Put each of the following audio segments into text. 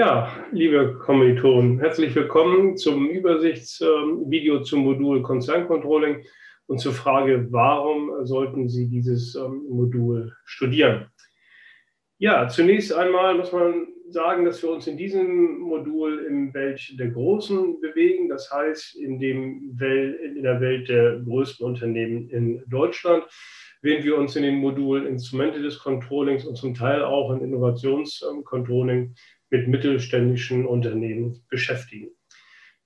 Ja, liebe Kommilitonen, herzlich willkommen zum Übersichtsvideo zum Modul Konzerncontrolling und zur Frage, warum sollten Sie dieses ähm, Modul studieren? Ja, zunächst einmal muss man sagen, dass wir uns in diesem Modul im Welt der Großen bewegen, das heißt in, dem Welt, in der Welt der größten Unternehmen in Deutschland während wir uns in den Modulen Instrumente des Controllings und zum Teil auch in Innovationscontrolling mit mittelständischen Unternehmen beschäftigen.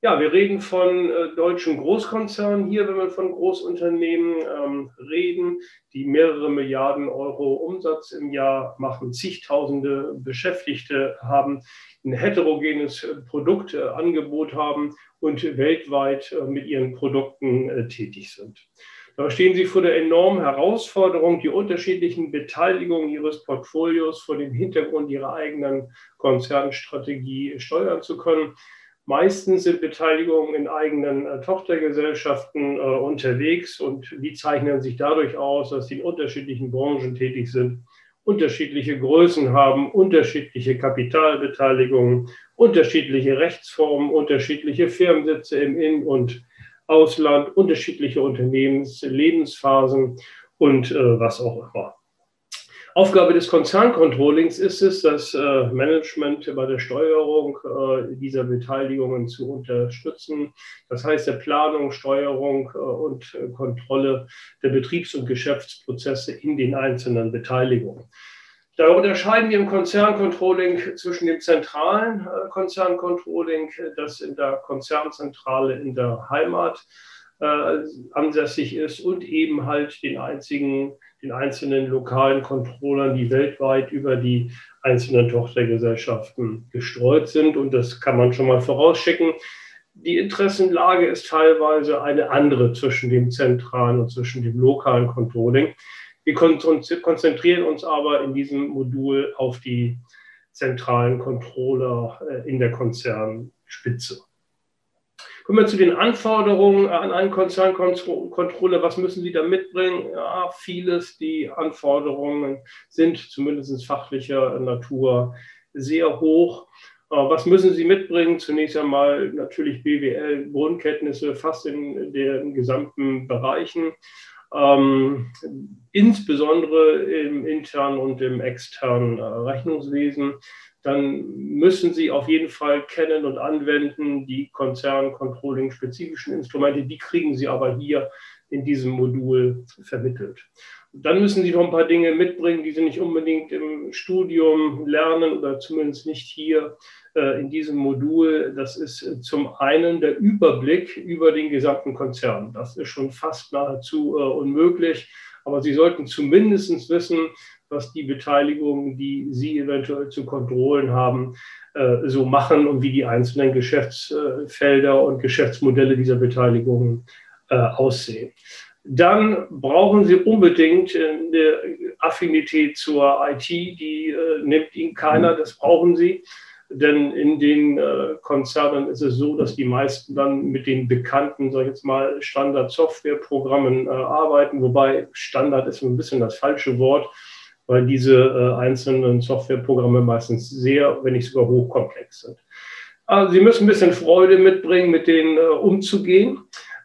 Ja, wir reden von äh, deutschen Großkonzernen hier, wenn wir von Großunternehmen ähm, reden, die mehrere Milliarden Euro Umsatz im Jahr machen, zigtausende Beschäftigte haben, ein heterogenes äh, Produktangebot äh, haben und weltweit äh, mit ihren Produkten äh, tätig sind. Da stehen Sie vor der enormen Herausforderung, die unterschiedlichen Beteiligungen Ihres Portfolios vor dem Hintergrund Ihrer eigenen Konzernstrategie steuern zu können. Meistens sind Beteiligungen in eigenen äh, Tochtergesellschaften äh, unterwegs und die zeichnen sich dadurch aus, dass sie in unterschiedlichen Branchen tätig sind, unterschiedliche Größen haben, unterschiedliche Kapitalbeteiligungen, unterschiedliche Rechtsformen, unterschiedliche Firmensitze im In- und Ausland, unterschiedliche Unternehmenslebensphasen und äh, was auch immer. Aufgabe des Konzerncontrollings ist es, das äh, Management bei der Steuerung äh, dieser Beteiligungen zu unterstützen. Das heißt, der Planung, Steuerung äh, und Kontrolle der Betriebs- und Geschäftsprozesse in den einzelnen Beteiligungen. Da unterscheiden wir im Konzerncontrolling zwischen dem zentralen äh, Konzerncontrolling, das in der Konzernzentrale in der Heimat äh, ansässig ist, und eben halt den einzigen, den einzelnen lokalen Controllern, die weltweit über die einzelnen Tochtergesellschaften gestreut sind. Und das kann man schon mal vorausschicken. Die Interessenlage ist teilweise eine andere zwischen dem zentralen und zwischen dem lokalen Controlling. Wir konzentrieren uns aber in diesem Modul auf die zentralen Controller äh, in der Konzernspitze. Kommen wir zu den Anforderungen an einen Konzerncontroller. Was müssen Sie da mitbringen? Ja, vieles. Die Anforderungen sind zumindest fachlicher Natur sehr hoch. Äh, was müssen Sie mitbringen? Zunächst einmal natürlich BWL, Grundkenntnisse fast in den gesamten Bereichen ähm, insbesondere im internen und im externen äh, Rechnungswesen, dann müssen Sie auf jeden Fall kennen und anwenden die Konzern-Controlling-spezifischen Instrumente. Die kriegen Sie aber hier in diesem Modul vermittelt. Dann müssen Sie noch ein paar Dinge mitbringen, die Sie nicht unbedingt im Studium lernen oder zumindest nicht hier äh, in diesem Modul. Das ist äh, zum einen der Überblick über den gesamten Konzern. Das ist schon fast nahezu äh, unmöglich, aber Sie sollten zumindest wissen, was die Beteiligungen, die Sie eventuell zu kontrollen haben, so machen und wie die einzelnen Geschäftsfelder und Geschäftsmodelle dieser Beteiligungen aussehen. Dann brauchen Sie unbedingt eine Affinität zur IT, die nimmt Ihnen keiner, das brauchen Sie. Denn in den äh, Konzernen ist es so, dass die meisten dann mit den bekannten, sag ich jetzt mal, Standard-Software-Programmen äh, arbeiten, wobei Standard ist ein bisschen das falsche Wort, weil diese äh, einzelnen Softwareprogramme meistens sehr, wenn nicht sogar hochkomplex sind. Also Sie müssen ein bisschen Freude mitbringen, mit denen äh, umzugehen.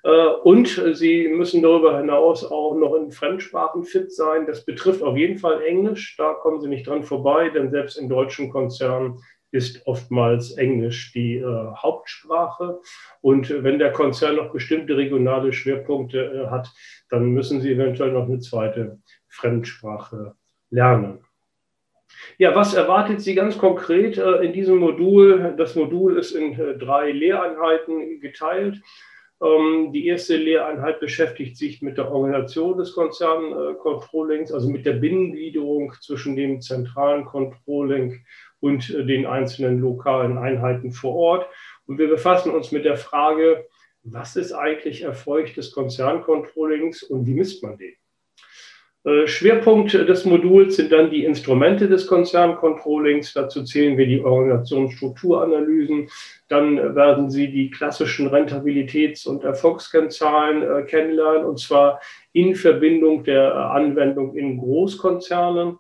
Äh, und Sie müssen darüber hinaus auch noch in Fremdsprachen fit sein. Das betrifft auf jeden Fall Englisch. Da kommen Sie nicht dran vorbei, denn selbst in deutschen Konzernen ist oftmals Englisch die äh, Hauptsprache. Und wenn der Konzern noch bestimmte regionale Schwerpunkte äh, hat, dann müssen Sie eventuell noch eine zweite Fremdsprache lernen. Ja, was erwartet Sie ganz konkret äh, in diesem Modul? Das Modul ist in äh, drei Lehreinheiten geteilt. Ähm, die erste Lehreinheit beschäftigt sich mit der Organisation des Konzerncontrollings, also mit der Binnengliederung zwischen dem zentralen Controlling und äh, den einzelnen lokalen Einheiten vor Ort. Und wir befassen uns mit der Frage, was ist eigentlich Erfolg des Konzerncontrollings und wie misst man den? Äh, Schwerpunkt des Moduls sind dann die Instrumente des Konzerncontrollings. Dazu zählen wir die Organisationsstrukturanalysen. Dann werden Sie die klassischen Rentabilitäts- und Erfolgskennzahlen äh, kennenlernen, und zwar in Verbindung der Anwendung in Großkonzernen.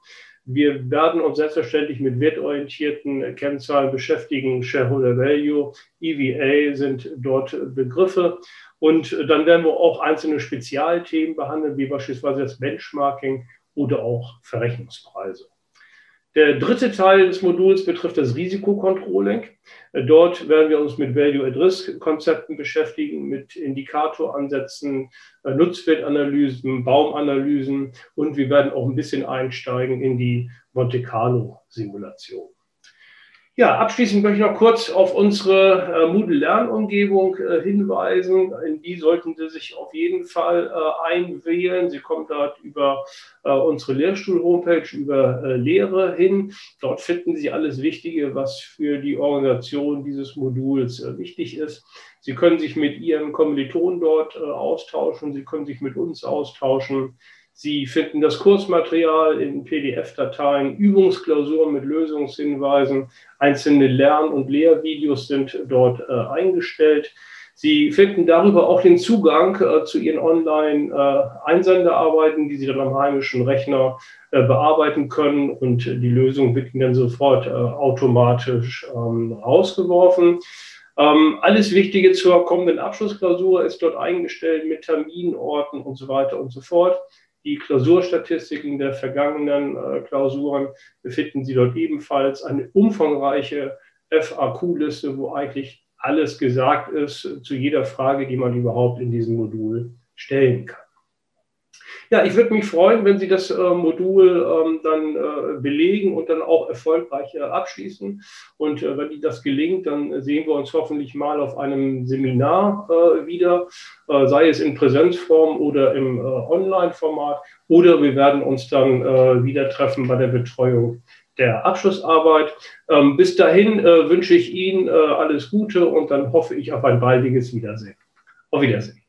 Wir werden uns selbstverständlich mit wertorientierten Kennzahlen beschäftigen. Shareholder Value, EVA sind dort Begriffe. Und dann werden wir auch einzelne Spezialthemen behandeln, wie beispielsweise das Benchmarking oder auch Verrechnungspreise. Der dritte Teil des Moduls betrifft das Risikocontrolling. Dort werden wir uns mit Value-at-Risk-Konzepten beschäftigen, mit Indikatoransätzen, Nutzwertanalysen, Baumanalysen und wir werden auch ein bisschen einsteigen in die Monte Carlo-Simulation. Ja, abschließend möchte ich noch kurz auf unsere äh, Moodle-Lernumgebung äh, hinweisen. In die sollten Sie sich auf jeden Fall äh, einwählen. Sie kommen dort über äh, unsere Lehrstuhl-Homepage, über äh, Lehre hin. Dort finden Sie alles Wichtige, was für die Organisation dieses Moduls äh, wichtig ist. Sie können sich mit Ihren Kommilitonen dort austauschen. Sie können sich mit uns austauschen. Sie finden das Kursmaterial in PDF-Dateien, Übungsklausuren mit Lösungshinweisen, einzelne Lern- und Lehrvideos sind dort äh, eingestellt. Sie finden darüber auch den Zugang äh, zu Ihren Online-Einsendearbeiten, äh, die Sie dann am heimischen Rechner äh, bearbeiten können und die Lösung wird Ihnen dann sofort äh, automatisch ähm, rausgeworfen. Ähm, alles Wichtige zur kommenden Abschlussklausur ist dort eingestellt mit Terminorten und so weiter und so fort. Die Klausurstatistiken der vergangenen äh, Klausuren befinden Sie dort ebenfalls. Eine umfangreiche FAQ-Liste, wo eigentlich alles gesagt ist zu jeder Frage, die man überhaupt in diesem Modul stellen kann. Ja, ich würde mich freuen, wenn Sie das äh, Modul ähm, dann äh, belegen und dann auch erfolgreich äh, abschließen. Und äh, wenn das gelingt, dann sehen wir uns hoffentlich mal auf einem Seminar äh, wieder, äh, sei es in Präsenzform oder im Online-Format. Oder wir werden uns dann wieder treffen bei der Betreuung der Abschlussarbeit. Ähm, bis dahin wünsche ich Ihnen alles Gute und dann hoffe ich auf ein baldiges Wiedersehen. Auf Wiedersehen.